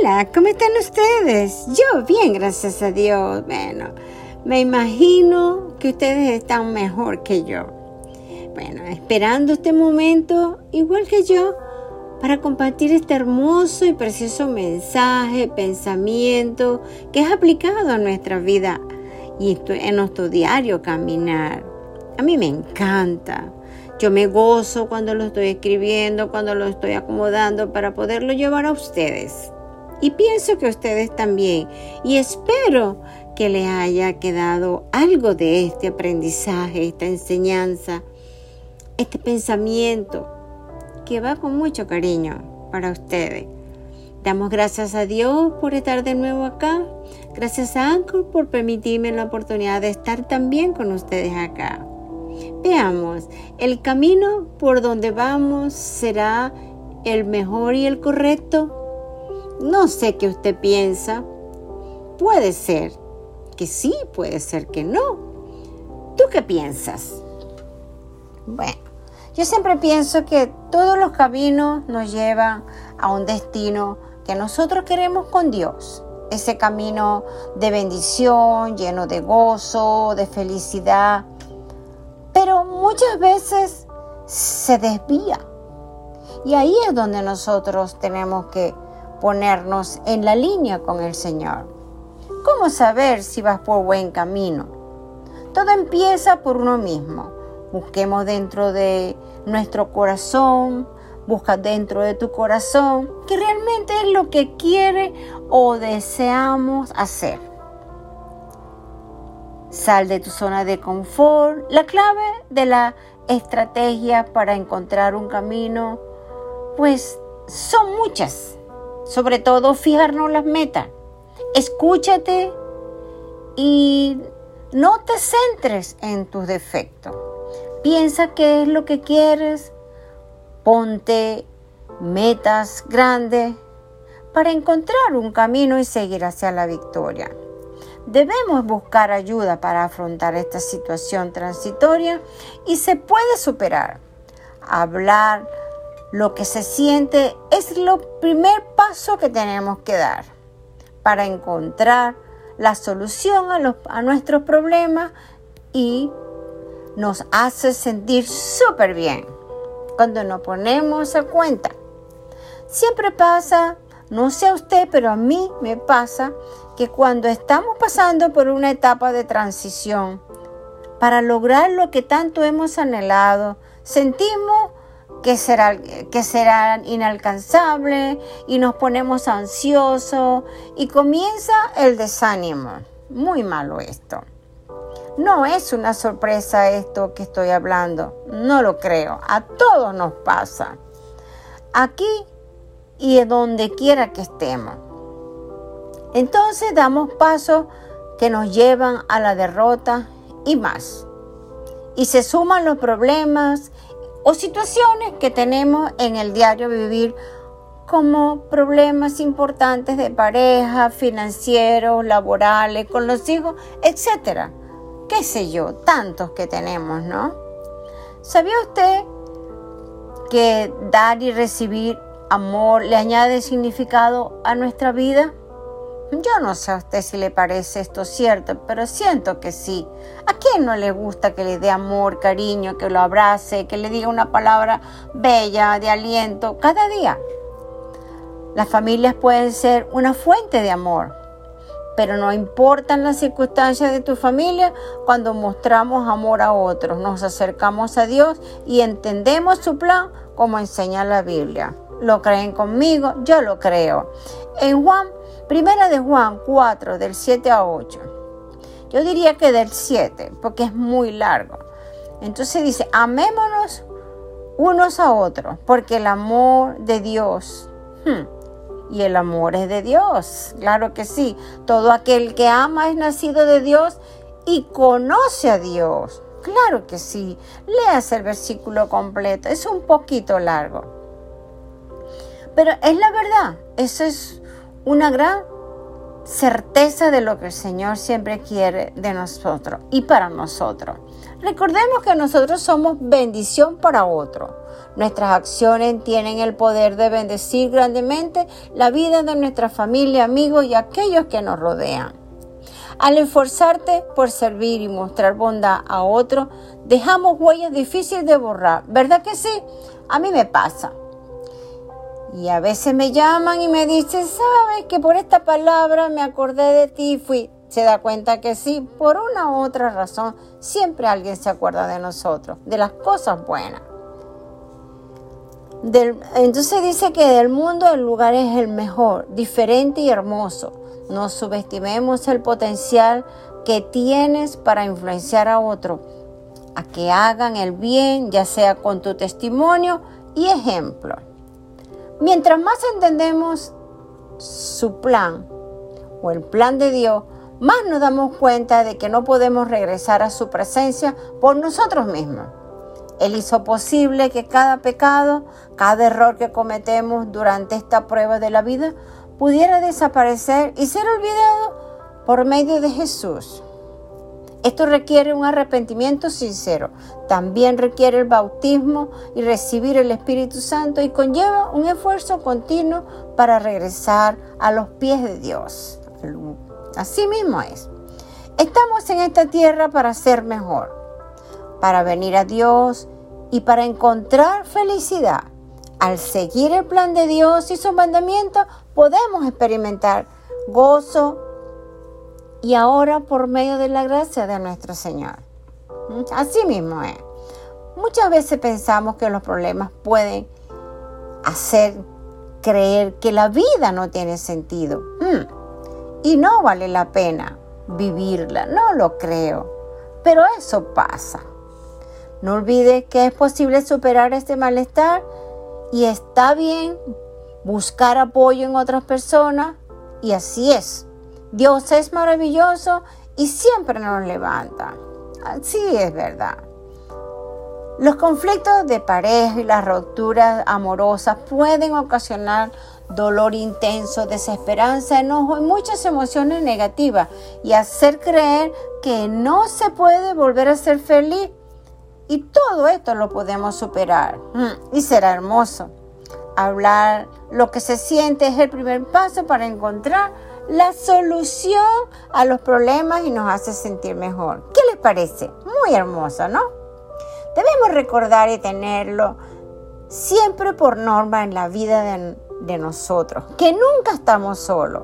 Hola, ¿cómo están ustedes? Yo bien, gracias a Dios. Bueno, me imagino que ustedes están mejor que yo. Bueno, esperando este momento, igual que yo, para compartir este hermoso y precioso mensaje, pensamiento que es aplicado a nuestra vida y en nuestro diario caminar. A mí me encanta. Yo me gozo cuando lo estoy escribiendo, cuando lo estoy acomodando para poderlo llevar a ustedes. Y pienso que ustedes también. Y espero que les haya quedado algo de este aprendizaje, esta enseñanza, este pensamiento que va con mucho cariño para ustedes. Damos gracias a Dios por estar de nuevo acá. Gracias a Anchor por permitirme la oportunidad de estar también con ustedes acá. Veamos, ¿el camino por donde vamos será el mejor y el correcto? No sé qué usted piensa. Puede ser que sí, puede ser que no. ¿Tú qué piensas? Bueno, yo siempre pienso que todos los caminos nos llevan a un destino que nosotros queremos con Dios. Ese camino de bendición, lleno de gozo, de felicidad. Pero muchas veces se desvía. Y ahí es donde nosotros tenemos que ponernos en la línea con el Señor. ¿Cómo saber si vas por buen camino? Todo empieza por uno mismo. Busquemos dentro de nuestro corazón, busca dentro de tu corazón que realmente es lo que quiere o deseamos hacer. Sal de tu zona de confort. La clave de la estrategia para encontrar un camino, pues son muchas. Sobre todo fijarnos las metas escúchate y no te centres en tus defectos. Piensa qué es lo que quieres, ponte metas grandes para encontrar un camino y seguir hacia la victoria. Debemos buscar ayuda para afrontar esta situación transitoria y se puede superar. Hablar lo que se siente es el primer paso que tenemos que dar para encontrar la solución a, nuestros problemas y nos hace sentir súper bien cuando nos ponemos a cuenta. Siempre pasa, no sé a usted, pero a mí me pasa que cuando estamos pasando por una etapa de transición, para lograr lo que tanto hemos anhelado, sentimos que será, que inalcanzable y nos ponemos ansiosos y comienza el desánimo. Muy malo esto. No es una sorpresa esto que estoy hablando, no lo creo, a todos nos pasa. Aquí y donde quiera que estemos. Entonces damos pasos que nos llevan a la derrota y más. Y se suman los problemas o situaciones que tenemos en el diario vivir como problemas importantes de pareja, financieros, laborales, con los hijos, etcétera. Qué sé yo, tantos que tenemos, ¿no? ¿Sabía usted que dar y recibir amor le añade significado a nuestra vida? Yo no sé a usted si le parece esto cierto, pero siento que sí. ¿A quién no le gusta que le dé amor, cariño, que lo abrace, que le diga una palabra bella, de aliento, cada día? Las familias pueden ser una fuente de amor, pero no importan las circunstancias de tu familia cuando mostramos amor a otros, nos acercamos a Dios y entendemos su plan como enseña la Biblia. ¿Lo creen conmigo? Yo lo creo. En Juan Primera de Juan 4, del 7 a 8. Yo diría que del 7, porque es muy largo. Entonces dice, amémonos unos a otros, porque el amor de Dios, hmm, y el amor es de Dios, claro que sí. Todo aquel que ama es nacido de Dios y conoce a Dios. Claro que sí. Leas el versículo completo, es un poquito largo. Pero es la verdad, eso es una gran certeza de lo que el Señor siempre quiere de nosotros y para nosotros. Recordemos que nosotros somos bendición para otros. Nuestras acciones tienen el poder de bendecir grandemente la vida de nuestra familia, amigos y aquellos que nos rodean. Al esforzarte por servir y mostrar bondad a otros, dejamos huellas difíciles de borrar. ¿Verdad que sí? A mí me pasa. Y a veces me llaman y me dicen, sabes que por esta palabra me acordé de ti y fui. Se da cuenta que sí, por una u otra razón, siempre alguien se acuerda de nosotros, de las cosas buenas. entonces dice que del mundo el lugar es el mejor, diferente y hermoso. No subestimemos el potencial que tienes para influenciar a otro, a que hagan el bien, ya sea con tu testimonio y ejemplo. Mientras más entendemos su plan o el plan de Dios, más nos damos cuenta de que no podemos regresar a su presencia por nosotros mismos. Él hizo posible que cada pecado, cada error que cometemos durante esta prueba de la vida pudiera desaparecer y ser olvidado por medio de Jesús. Esto requiere un arrepentimiento sincero. También requiere el bautismo y recibir el Espíritu Santo y conlleva un esfuerzo continuo para regresar a los pies de Dios. Así mismo es. Estamos en esta tierra para ser mejor, para venir a Dios y para encontrar felicidad. Al seguir el plan de Dios y sus mandamientos, podemos experimentar gozo, y ahora por medio de la gracia de nuestro Señor. Así mismo es. Muchas veces pensamos que los problemas pueden hacer creer que la vida no tiene sentido ¿Mm? y no vale la pena vivirla. No lo creo, pero eso pasa. No olvides que es posible superar este malestar y está bien buscar apoyo en otras personas y así es. Dios es maravilloso y siempre nos levanta. Así es verdad. Los conflictos de pareja y las rupturas amorosas pueden ocasionar dolor intenso, desesperanza, enojo y muchas emociones negativas y hacer creer que no se puede volver a ser feliz. Y todo esto lo podemos superar mm, y será hermoso. Hablar lo que se siente es el primer paso para encontrar la solución a los problemas y nos hace sentir mejor. ¿Qué les parece? Muy hermoso, ¿no? Debemos recordar y tenerlo siempre por norma en la vida de, nosotros, que nunca estamos solos.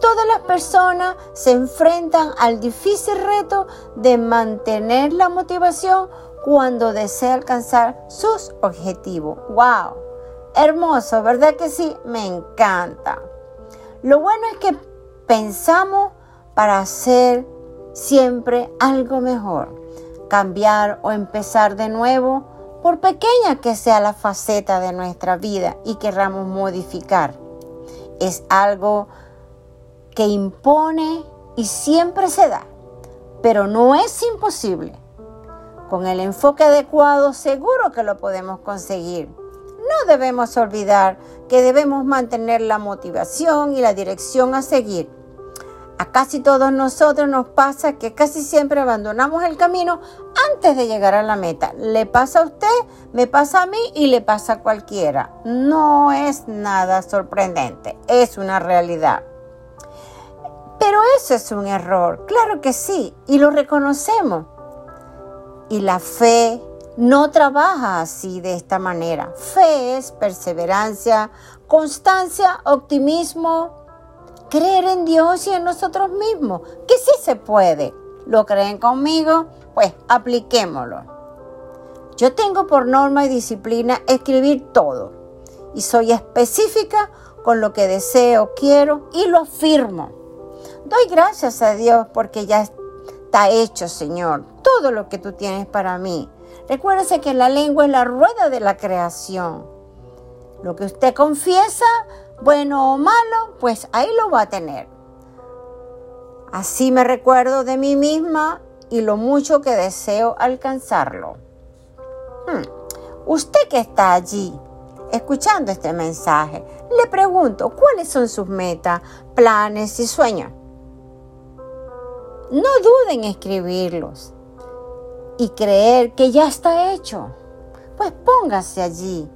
Todas las personas se enfrentan al difícil reto de mantener la motivación cuando desea alcanzar sus objetivos. ¡Wow! Hermoso, ¿verdad que sí? Me encanta. Lo bueno es que pensamos para hacer siempre algo mejor, cambiar o empezar de nuevo, por pequeña que sea la faceta de nuestra vida y querramos modificar. Es algo que impone y siempre se da, pero no es imposible. Con el enfoque adecuado seguro que lo podemos conseguir no debemos olvidar que debemos mantener la motivación y la dirección a seguir. A casi todos nosotros nos pasa que casi siempre abandonamos el camino antes de llegar a la meta. Le pasa a usted, me pasa a mí y le pasa a cualquiera. No es nada sorprendente, es una realidad. Pero eso es un error, claro que sí, y lo reconocemos. Y la fe no trabaja así de esta manera. Fe es perseverancia, constancia, optimismo, creer en Dios y en nosotros mismos, que sí se puede. ¿Lo creen conmigo? Pues apliquémoslo. Yo tengo por norma y disciplina escribir todo y soy específica con lo que deseo, quiero y lo afirmo. Doy gracias a Dios porque ya está hecho, Señor, todo lo que tú tienes para mí. Recuérdese que la lengua es la rueda de la creación. Lo que usted confiesa, bueno o malo, pues ahí lo va a tener. Así me recuerdo de mí misma y lo mucho que deseo alcanzarlo. Hmm. Usted que está allí, escuchando este mensaje, le pregunto, ¿cuáles son sus metas, planes y sueños? No duden en escribirlos y creer que ya está hecho. Pues póngase allí.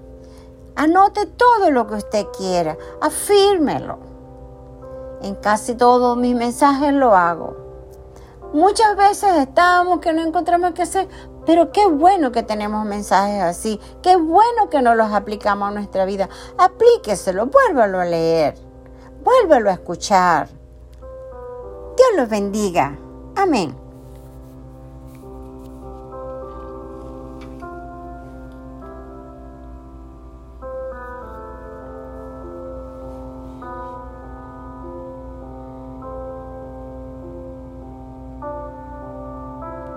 Anote todo lo que usted quiera. Afírmelo. En casi todos mis mensajes lo hago. Muchas veces estamos que no encontramos qué hacer, pero qué bueno que tenemos mensajes así. Qué bueno que no los aplicamos a nuestra vida. Aplíqueselo, vuélvalo a leer. Vuélvalo a escuchar. Dios los bendiga. Amén.